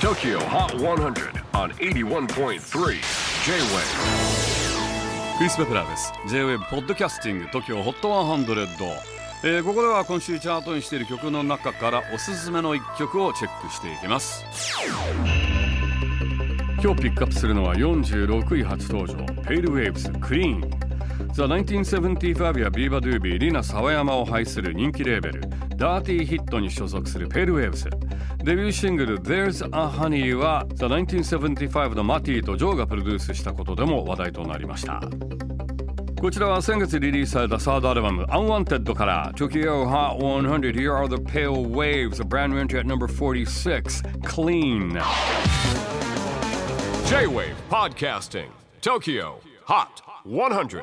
TOKYO HOT 100 on 81.3 J-WAVE クリス・ペプラーです。J-WAVE ポッドキャスティング TOKYO HOT 100、えー、ここでは今週チャートインしている曲の中からおすすめの一曲をチェックしていきます。今日ピックアップするのは46位初登場。Pale Waves Clean The 1975やビーバドゥービーリナ・サワヤマを配する人気レーベルダーティーヒットに所属するペルウェーブス。デビューシングル There's a Honey は The 1975のマティとジョーがプロデュースしたことでも話題となりました。こちらは先月リリースされたサードアルバム Unwanted から Tokyo Hot 100 Here are the Pale Waves a brand new entry at number 46 Clean J-WAVE PODCASTING TOKYO. HOT 100